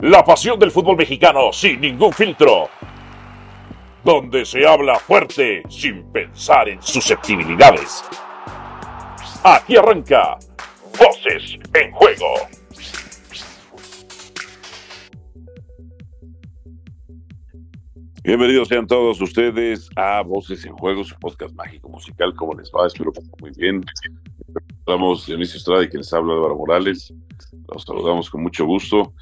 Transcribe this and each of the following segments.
La pasión del fútbol mexicano sin ningún filtro. Donde se habla fuerte sin pensar en susceptibilidades. Aquí arranca Voces en Juego. Bienvenidos sean todos ustedes a Voces en Juego, su podcast mágico musical. ¿Cómo les va? Espero que muy bien. Estamos Dionisio Estrada y quien les habla Álvaro Morales. Los saludamos con mucho gusto.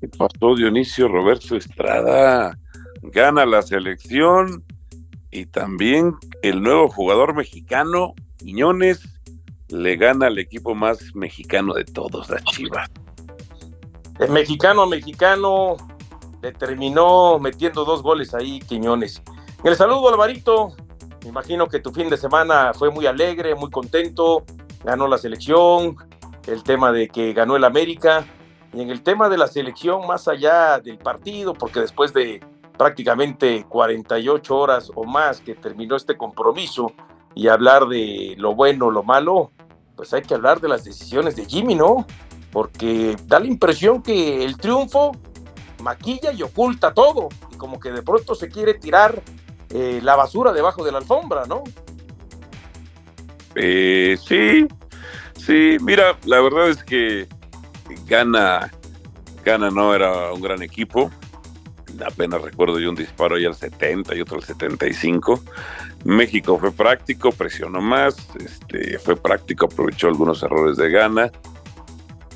¿Qué pasó, Dionisio? Roberto Estrada gana la selección y también el nuevo jugador mexicano, Quiñones, le gana al equipo más mexicano de todos, la Chivas. El mexicano mexicano le terminó metiendo dos goles ahí, Quiñones. El saludo, Alvarito. Me imagino que tu fin de semana fue muy alegre, muy contento. Ganó la selección, el tema de que ganó el América. Y en el tema de la selección, más allá del partido, porque después de prácticamente 48 horas o más que terminó este compromiso y hablar de lo bueno, lo malo, pues hay que hablar de las decisiones de Jimmy, ¿no? Porque da la impresión que el triunfo maquilla y oculta todo, y como que de pronto se quiere tirar eh, la basura debajo de la alfombra, ¿no? Eh, sí, sí, mira, la verdad es que Gana, Gana no era un gran equipo, apenas recuerdo yo un disparo ahí al 70 y otro al 75. México fue práctico, presionó más, este, fue práctico, aprovechó algunos errores de Gana.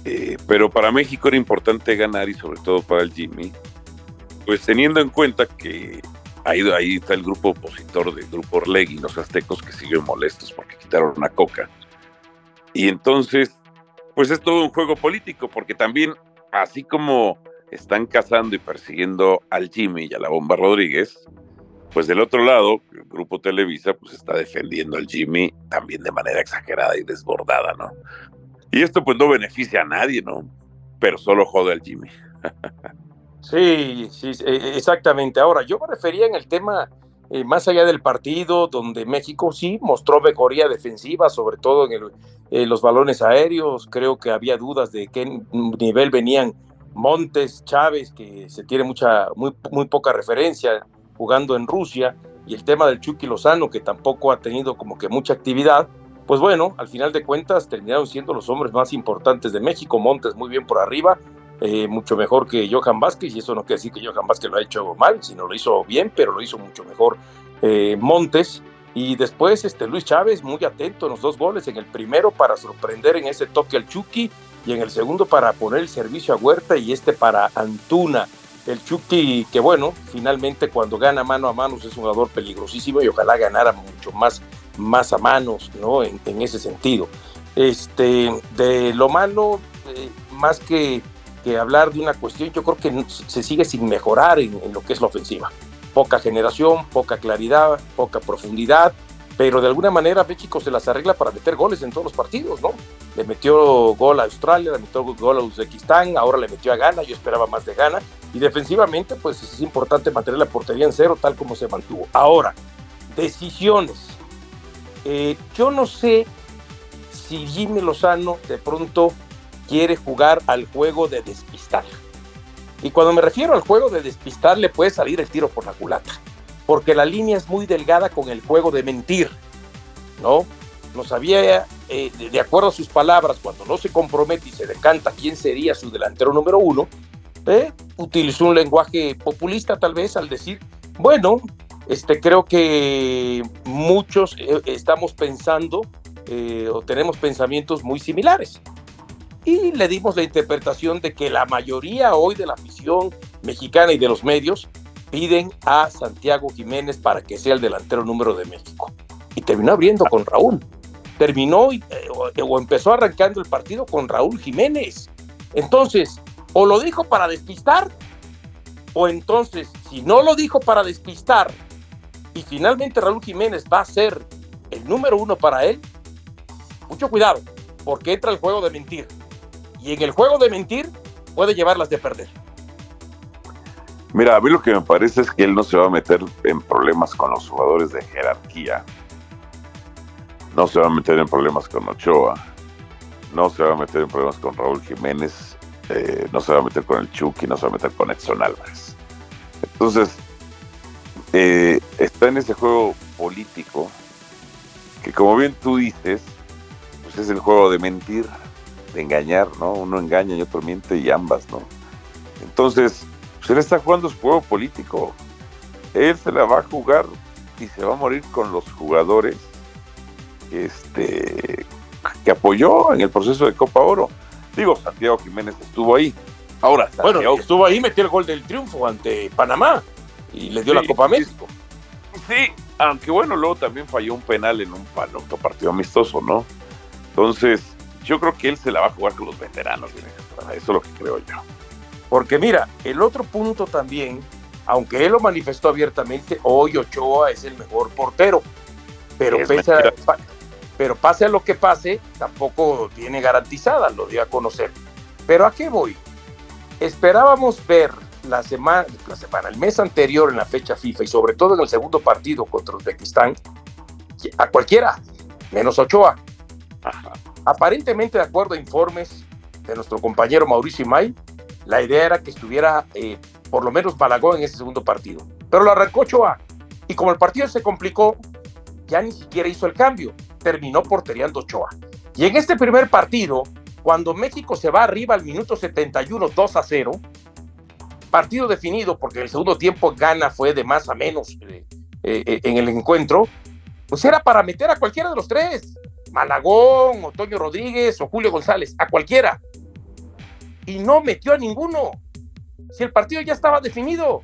Eh, pero para México era importante ganar y sobre todo para el Jimmy, pues teniendo en cuenta que ahí, ahí está el grupo opositor del grupo Orlegui, los aztecos que siguen molestos porque quitaron una coca. Y entonces, pues es todo un juego político, porque también, así como están cazando y persiguiendo al Jimmy y a la Bomba Rodríguez, pues del otro lado, el grupo Televisa, pues está defendiendo al Jimmy también de manera exagerada y desbordada, ¿no? Y esto pues no beneficia a nadie, ¿no? Pero solo jode al Jimmy. sí, sí, exactamente. Ahora, yo me refería en el tema eh, más allá del partido, donde México sí mostró mejoría defensiva, sobre todo en, el, los balones aéreos. Creo que había dudas de qué nivel venían Montes, Chávez, que se tiene mucha, muy, muy poca referencia jugando en Rusia, y el tema del Chucky Lozano, que tampoco ha tenido como que mucha actividad pues bueno, al final de cuentas terminaron siendo los hombres más importantes de México. Montes muy bien por arriba, eh, mucho mejor que Johan Vázquez, y eso no quiere decir que Johan Vázquez lo ha hecho mal, sino lo hizo bien, pero lo hizo mucho mejor eh, Montes. Y después este Luis Chávez, muy atento en los dos goles, en el primero para sorprender en ese toque al Chucky, y en el segundo para poner el servicio a Huerta, y este para Antuna. El Chucky, que bueno, finalmente cuando gana mano a mano es un jugador peligrosísimo y ojalá ganara mucho más más a manos, ¿no? En, ese sentido. Este, de lo malo, eh, más que, que, hablar de una cuestión, yo creo que se sigue sin mejorar en, lo que es la ofensiva. Poca generación, poca claridad, poca profundidad, pero de alguna manera México se las arregla para meter goles en todos los partidos, ¿no? Le metió gol a Australia, le metió gol a Uzbekistán, ahora le metió a Ghana, yo esperaba más de Ghana, y defensivamente pues es importante mantener la portería en cero tal como se mantuvo. Ahora, decisiones eh, yo no sé si Jimmy Lozano de pronto quiere jugar al juego de despistar. Y cuando me refiero al juego de despistar, le puede salir el tiro por la culata. Porque la línea es muy delgada con el juego de mentir. ¿No? No sabía, eh, de acuerdo a sus palabras, cuando no se compromete y se decanta quién sería su delantero número uno, eh, utilizó un lenguaje populista tal vez al decir, bueno, este, creo que muchos eh, estamos pensando eh, o tenemos pensamientos muy similares. Y le dimos la interpretación de que la mayoría hoy de la afición mexicana y de los medios piden a Santiago Jiménez para que sea el delantero número de México. Y terminó abriendo con Raúl. Terminó eh, o empezó arrancando el partido con Raúl Jiménez. Entonces, o lo dijo para despistar, o entonces, si no lo dijo para despistar, y finalmente Raúl Jiménez va a ser el número uno para él, mucho cuidado, porque entra el juego de mentir. Y en el juego de mentir puede llevarlas de perder. Mira, a mí lo que me parece es que él no se va a meter en problemas con los jugadores de jerarquía. No se va a meter en problemas con Ochoa. No se va a meter en problemas con Raúl Jiménez. eh, no se va a meter con el Chucky, no se va a meter con Edson Álvarez. Entonces, eh, está en ese juego político que como bien tú dices, pues es el juego de mentir, de engañar, ¿no? Uno engaña y otro miente y ambas, ¿no? Entonces, pues él está jugando su juego político. Él se la va a jugar y se va a morir con los jugadores este, que apoyó en el proceso de Copa Oro. Digo, Santiago Jiménez estuvo ahí. Ahora, bueno, estuvo ahí, metió el gol del triunfo ante Panamá y le dio la Copa a México. Sí, aunque bueno, luego también falló un penal en un otro partido amistoso, ¿no? Entonces, yo creo que él se la va a jugar con los veteranos, eso es lo que creo yo. Porque mira, el otro punto también, aunque él lo manifestó abiertamente, hoy Ochoa es el mejor portero, pero pese a, pero pase a lo que pase, tampoco tiene garantizada, lo dio a conocer. Pero ¿a qué voy? Esperábamos ver la semana, la semana, el mes anterior en la fecha FIFA y sobre todo en el segundo partido contra Uzbekistán, a cualquiera, menos Ochoa. Aparentemente, de acuerdo a informes de nuestro compañero Mauricio May, la idea era que estuviera eh, por lo menos Malagón en ese segundo partido. Pero lo arrancó Ochoa. Y como el partido se complicó, ya ni siquiera hizo el cambio. Terminó porteriando Ochoa. Y en este primer partido, cuando México se va arriba al minuto 71, 2 a 0, partido definido porque el segundo tiempo gana fue de más a menos eh, eh, en el encuentro, pues era para meter a cualquiera de los tres, Malagón, Otoño Rodríguez o Julio González, a cualquiera. Y no metió a ninguno, si el partido ya estaba definido.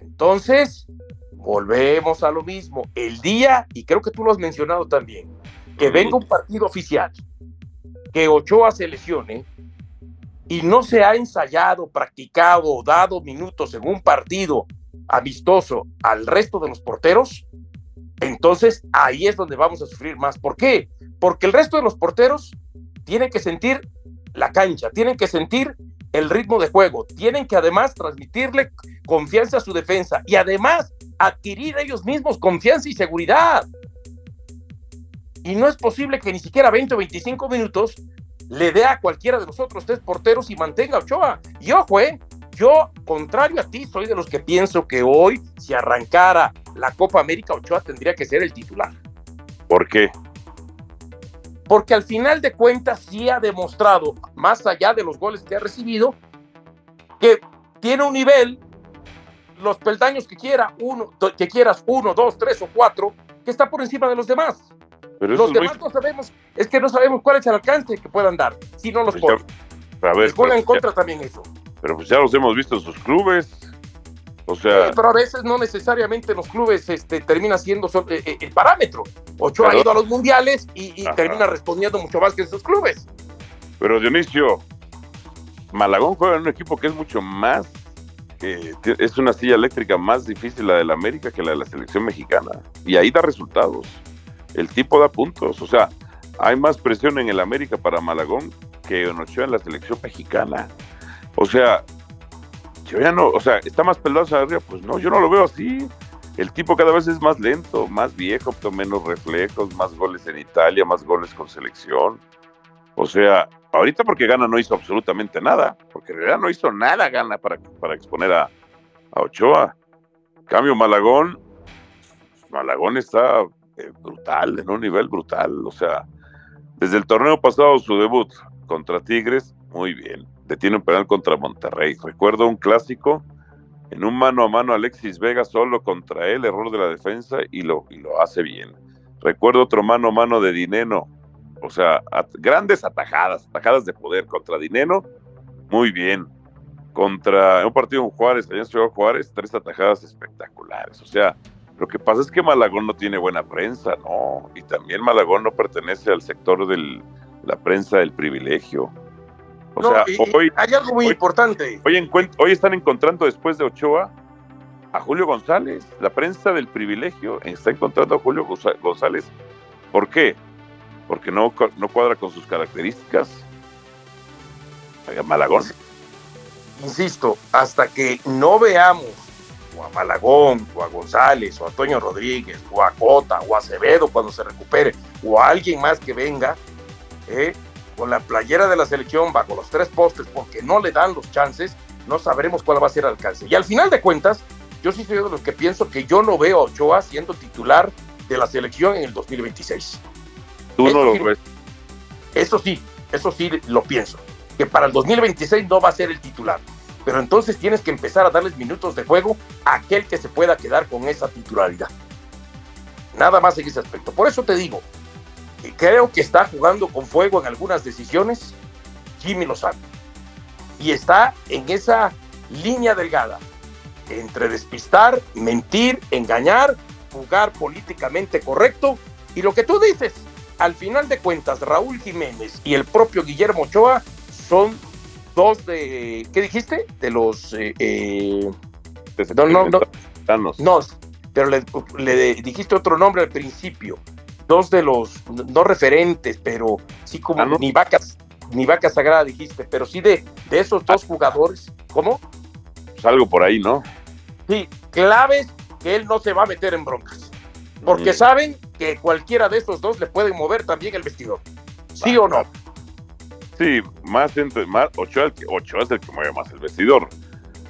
Entonces, volvemos a lo mismo. El día, y creo que tú lo has mencionado también, que venga un partido oficial, que Ochoa se lesione, y no se ha ensayado, practicado, dado minutos en un partido amistoso al resto de los porteros, entonces ahí es donde vamos a sufrir más. ¿Por qué? Porque el resto de los porteros tienen que sentir la cancha, tienen que sentir el ritmo de juego, tienen que además transmitirle confianza a su defensa y además adquirir ellos mismos confianza y seguridad. Y no es posible que ni siquiera 20 o 25 minutos le dé a cualquiera de los otros tres porteros y mantenga a Ochoa. Y ojo, eh, yo, contrario a ti, soy de los que pienso que hoy, si arrancara la Copa América, Ochoa tendría que ser el titular. ¿Por qué? Porque al final de cuentas sí ha demostrado, más allá de los goles que ha recibido, que tiene un nivel, los peldaños que quiera, uno, que quieras, uno, dos, tres o cuatro, que está por encima de los demás los demás no sabemos, es que no sabemos cuál es el alcance que puedan dar si no los pues ponen. a en contra también eso. Pero pues ya los hemos visto en sus clubes. O sea. pero a veces no necesariamente los clubes este, termina siendo eh, eh, el parámetro. Ocho ha ido a los mundiales y, termina respondiendo mucho más que en sus clubes. Pero Dionisio, Malagón juega en un equipo que es mucho más es una silla eléctrica más difícil la de la América que la de la selección mexicana. Y ahí da resultados el tipo da puntos. O sea, hay más presión en el América para Malagón que en Ochoa en la selección mexicana. O sea, yo ya no, o sea, está más pelado arriba, pues no, yo no lo veo así. El tipo cada vez es más lento, más viejo, menos reflejos, más goles en Italia, más goles con selección. O sea, ahorita porque Gana no hizo absolutamente nada, porque en realidad no hizo nada Gana para, para exponer a, a Ochoa. cambio, Malagón, Malagón está eh, brutal, en un nivel brutal. O sea, desde el torneo pasado, su debut contra Tigres, muy bien. Detiene un penal contra Monterrey. Recuerdo un clásico, en un mano a mano Alexis Vega solo contra él, error de la defensa y lo, y lo hace bien. Recuerdo otro mano a mano de Dineno, o sea, grandes atajadas, atajadas de poder contra Dineno, muy bien. Contra un partido en Juárez, allá en Juárez, tres atajadas espectaculares. O sea, lo que pasa es que Malagón no tiene buena prensa, ¿no? Y también Malagón no pertenece al sector de la prensa del privilegio. O sea, hoy, hay algo muy importante. Hoy, hoy están encontrando después de Ochoa a Julio González. La prensa del privilegio está encontrando a Julio González. ¿Por qué? Porque no, no cuadra con sus características. Malagón. Insisto, hasta que no veamos o a Malagón, o a González, o a Antonio Rodríguez, o a Cota, o a Acevedo cuando se recupere, o a alguien más que venga, ¿eh? Con la playera de la selección bajo los tres postes porque no le dan los chances, no sabremos cuál va a ser el alcance. Y al final de cuentas, yo sí soy de los que pienso que yo no veo a Ochoa siendo titular de la selección en el 2026. Tú no lo ves. Eso sí, eso sí lo pienso, que para el 2026 no va a ser el titular. Pero entonces tienes que empezar a darles minutos de juego a aquel que se pueda quedar con esa titularidad. Nada más en ese aspecto. Por eso te digo, creo que está jugando con fuego en algunas decisiones Jimmy Lozano. Y está en esa línea delgada entre despistar, mentir, engañar, jugar políticamente correcto. Y lo que tú dices, al final de cuentas, Raúl Jiménez y el propio Guillermo Ochoa son dos de, ¿qué dijiste? De los... Eh, eh, no, no, no, no, pero le, le dijiste otro nombre al principio dos de los, no referentes, pero sí como ah, ni vacas, ni vaca sagrada dijiste, pero sí de, de esos dos jugadores, ¿cómo? Pues algo por ahí, ¿no? Sí, claves que él no se va a meter en broncas, porque mm. saben que cualquiera de esos dos le puede mover también el vestidor, ¿sí o no? Sí, más, entre, más Ochoa, Ochoa es el que mueve más el vestidor.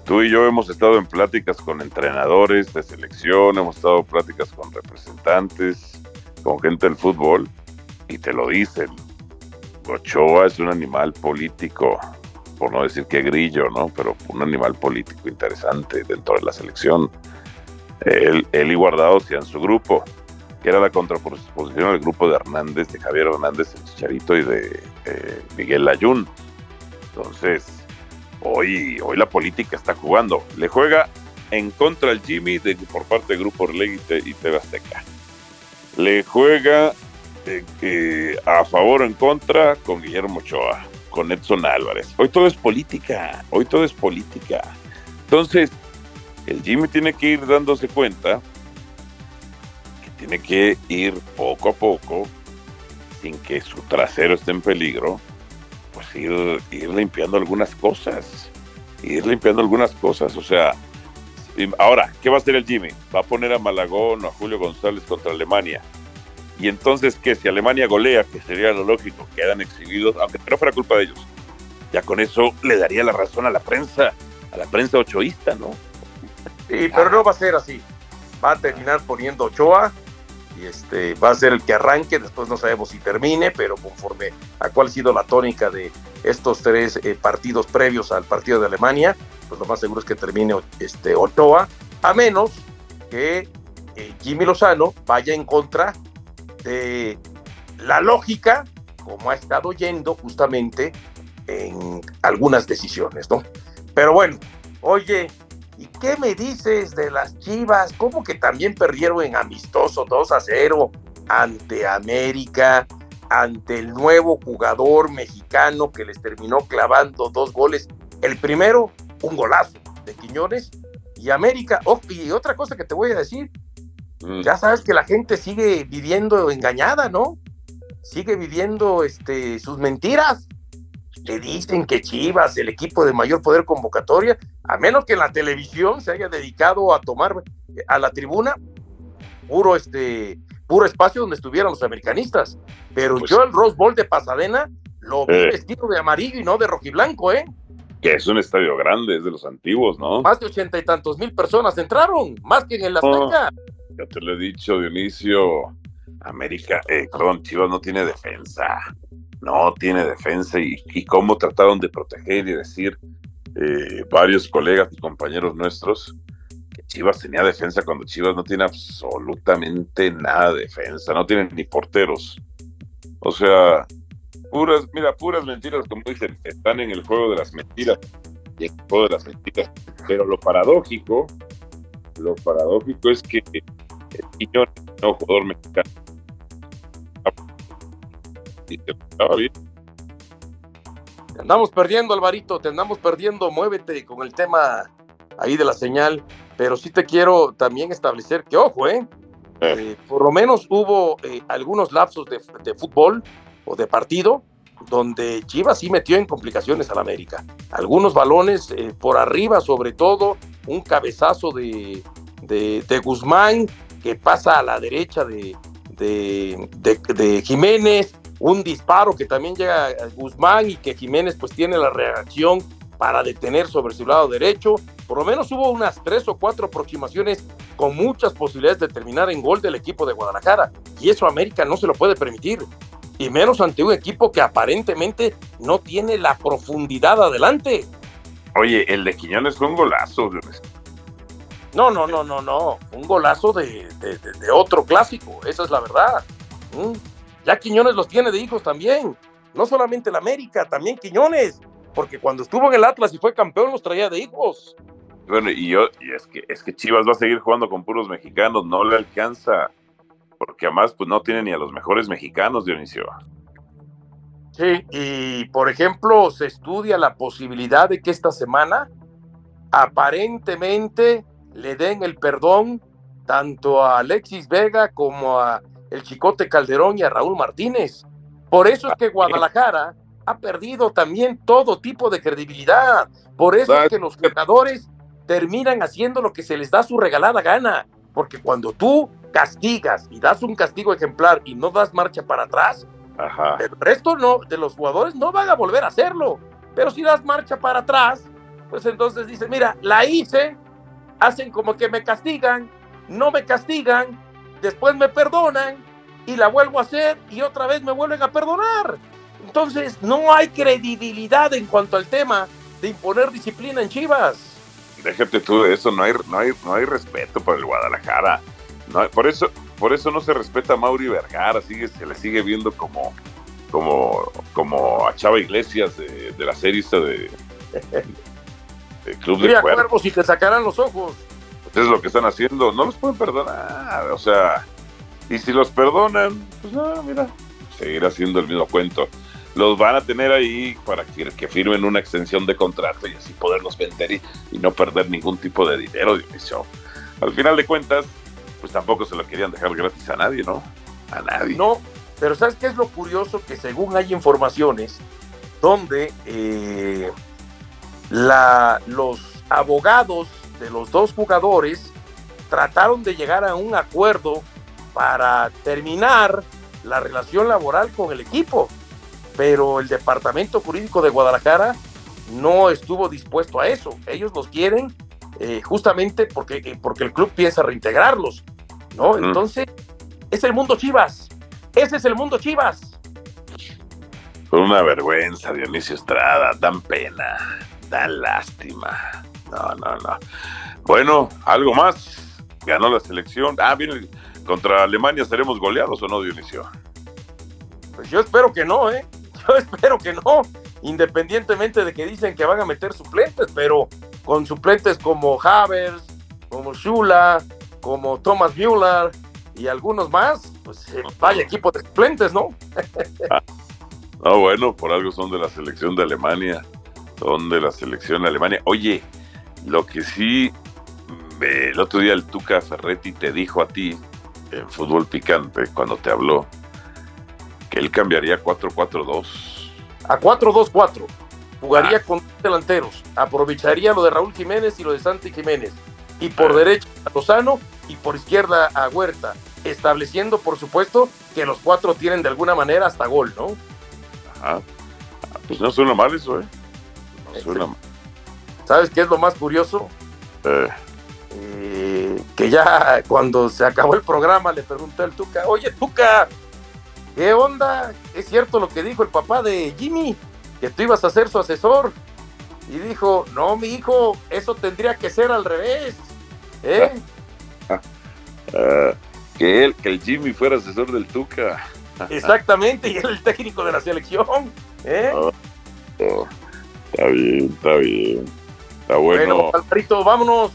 Tú y yo hemos estado en pláticas con entrenadores de selección, hemos estado en pláticas con representantes, con gente del fútbol y te lo dicen. Ochoa es un animal político, por no decir que grillo, ¿no? Pero un animal político interesante dentro de la selección. Él, él y Guardado hacían su grupo, que era la contraposición al grupo de Hernández, de Javier Hernández, el Chicharito y de eh, Miguel Layún. Entonces, hoy, hoy la política está jugando. Le juega en contra al Jimmy de, por parte del Grupo Orlegui y TV Azteca le juega eh, a favor o en contra con Guillermo Ochoa, con Edson Álvarez. Hoy todo es política, hoy todo es política. Entonces, el Jimmy tiene que ir dándose cuenta que tiene que ir poco a poco, sin que su trasero esté en peligro, pues ir, ir limpiando algunas cosas, ir limpiando algunas cosas, o sea, Ahora, ¿qué va a hacer el Jimmy? Va a poner a Malagón o a Julio González contra Alemania. Y entonces, ¿qué? Si Alemania golea, que sería lo lógico, quedan exhibidos, aunque no fuera culpa de ellos. Ya con eso le daría la razón a la prensa, a la prensa ochoísta, ¿no? Sí, pero no va a ser así. Va a terminar poniendo Ochoa y este va a ser el que arranque, después no sabemos si termine, pero conforme a cuál ha sido la tónica de estos tres eh, partidos previos al partido de Alemania, pues lo más seguro es que termine este, Ochoa, a menos que eh, Jimmy Lozano vaya en contra de la lógica, como ha estado yendo justamente en algunas decisiones, ¿no? Pero bueno, oye, ¿y qué me dices de las Chivas? ¿Cómo que también perdieron en amistoso 2 a 0 ante América? ante el nuevo jugador mexicano que les terminó clavando dos goles. El primero un golazo de Quiñones y América. Oh, y otra cosa que te voy a decir, mm. ya sabes que la gente sigue viviendo engañada, ¿no? Sigue viviendo este, sus mentiras. Le dicen que Chivas, el equipo de mayor poder convocatoria, a menos que en la televisión se haya dedicado a tomar a la tribuna puro este puro espacio donde estuvieran los americanistas. Pero pues yo el Rose Bowl de Pasadena lo vi eh. vestido de amarillo y no de rojiblanco, ¿eh? que es un estadio grande, es de los antiguos, ¿no? Más de ochenta y tantos mil personas entraron, más que en el Azteca. ya te lo he dicho, Dionisio, América, eh, perdón, Chivas no tiene defensa, no tiene defensa y, cómo trataron de proteger y decir eh, varios colegas y compañeros nuestros que Chivas tenía defensa cuando Chivas no tiene absolutamente nada de defensa, no tienen ni porteros. O sea, puras, mira, puras mentiras, como dicen, están en el juego de las mentiras y el juego de las mentiras. Pero lo paradójico, lo paradójico es que el niño no jugador mexicano. Y te bien. Te andamos perdiendo, Alvarito, te andamos perdiendo, muévete con el tema ahí de la señal, pero sí te quiero también establecer que, ojo, ¿eh? eh. eh por lo menos hubo eh, algunos lapsos de, de fútbol o de partido, donde Chivas sí metió en complicaciones al América. Algunos balones por arriba, sobre todo, un cabezazo de, de, Guzmán que pasa a la derecha de, de, Jiménez, un disparo que también llega a Guzmán y que Jiménez pues tiene la reacción para detener sobre su lado derecho. Por lo menos hubo unas tres o cuatro aproximaciones con muchas posibilidades de terminar en gol del equipo de Guadalajara. Y eso América no se lo puede permitir. Y menos ante un equipo que aparentemente no tiene la profundidad adelante. Oye, el de Quiñones fue un golazo. No, no, no, no, no. Un golazo de, de, otro clásico. Esa es la verdad. ¿Mm? Ya Quiñones los tiene de hijos también. No solamente el América, también Quiñones porque cuando estuvo en el Atlas y fue campeón los traía de hijos. Bueno, y yo, y es que es que Chivas va a seguir jugando con puros mexicanos, no le alcanza, porque además pues no tiene ni a los mejores mexicanos, Dionisio. Sí, y por ejemplo, se estudia la posibilidad de que esta semana aparentemente le den el perdón tanto a Alexis Vega como a el Chicote Calderón y a Raúl Martínez. Por eso es que Guadalajara ha perdido también todo tipo de credibilidad. Por eso es que los jugadores terminan haciendo lo que se les da su regalada gana. Porque cuando tú castigas y das un castigo ejemplar y no das marcha para atrás, el resto no, de los jugadores no van a volver a hacerlo. Pero si das marcha para atrás, pues entonces dicen, mira, la hice, hacen como que me castigan, no me castigan, después me perdonan y la vuelvo a hacer y otra vez me vuelven a perdonar. Entonces, no hay credibilidad en cuanto al tema de imponer disciplina en Chivas. Déjate tú de eso, no hay, no hay, no hay respeto por el Guadalajara. No por, eso, por eso no se respeta a Mauri Vergara, sigue, se le sigue viendo como, como, como a Chava Iglesias de, la serie de, de Club de Cuervos. y te sacarán los ojos. Es lo que están haciendo, no los pueden perdonar, o sea, y si los perdonan, pues no, mira, seguir haciendo el mismo cuento los van a tener ahí para que, firmen una extensión de contrato y así poderlos vender y, no perder ningún tipo de dinero, Dionisio. Al final de cuentas, pues tampoco se lo querían dejar gratis a nadie, ¿no? A nadie. No, pero ¿sabes qué es lo curioso? Que según hay informaciones donde eh, la, los abogados de los dos jugadores trataron de llegar a un acuerdo para terminar la relación laboral con el equipo pero el departamento jurídico de Guadalajara no estuvo dispuesto a eso. Ellos los quieren eh, justamente porque, eh, porque el club piensa reintegrarlos, ¿no? Entonces, es el mundo Chivas. Ese es el mundo Chivas. Una vergüenza, Dionisio Estrada. Dan pena, dan lástima. No, no, no. Bueno, algo más. Ganó la selección. Ah, bien, contra Alemania seremos goleados o no, Dionisio. Pues yo espero que no, ¿eh? Yo espero que no, independientemente de que dicen que van a meter suplentes, pero con suplentes como Havers, como Shula, como Thomas Müller y algunos más, pues eh, vaya equipo de suplentes, ¿no? no, bueno, por algo son de la selección de Alemania, son de la selección de Alemania. Oye, lo que sí, el otro día el Tuca Ferretti te dijo a ti en fútbol picante, cuando te habló, él cambiaría 4-4-2. A 4-2-4. Jugaría ah. con delanteros. Aprovecharía lo de Raúl Jiménez y lo de Santi Jiménez. Y por ah. derecha a Lozano y por izquierda a Huerta. Estableciendo, por supuesto, que los cuatro tienen de alguna manera hasta gol, ¿no? Ajá. Pues no suena mal eso, ¿eh? No suena mal. ¿Sabes qué es lo más curioso? Eh. Eh, que ya cuando se acabó el programa le pregunté al Tuca, oye Tuca, ¿Qué onda? ¿Es cierto lo que dijo el papá de Jimmy? Que tú ibas a ser su asesor. Y dijo, no, mi hijo, eso tendría que ser al revés. ¿Eh? Ah, que él, que el Jimmy fuera asesor del Tuca. Exactamente, y él el técnico de la selección. ¿eh? Ah, oh, está bien, está bien. Está bueno. Bueno, vámonos.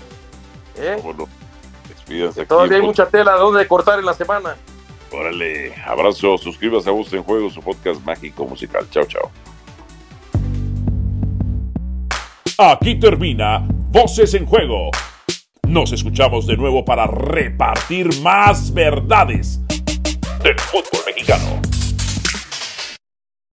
¿eh? Despídense Todavía hay mucha tela donde cortar en la semana. Órale, abrazo, suscríbase a Voz en Juego, su podcast mágico musical. Chao, chao. Aquí termina Voces en Juego. Nos escuchamos de nuevo para repartir más verdades del fútbol mexicano.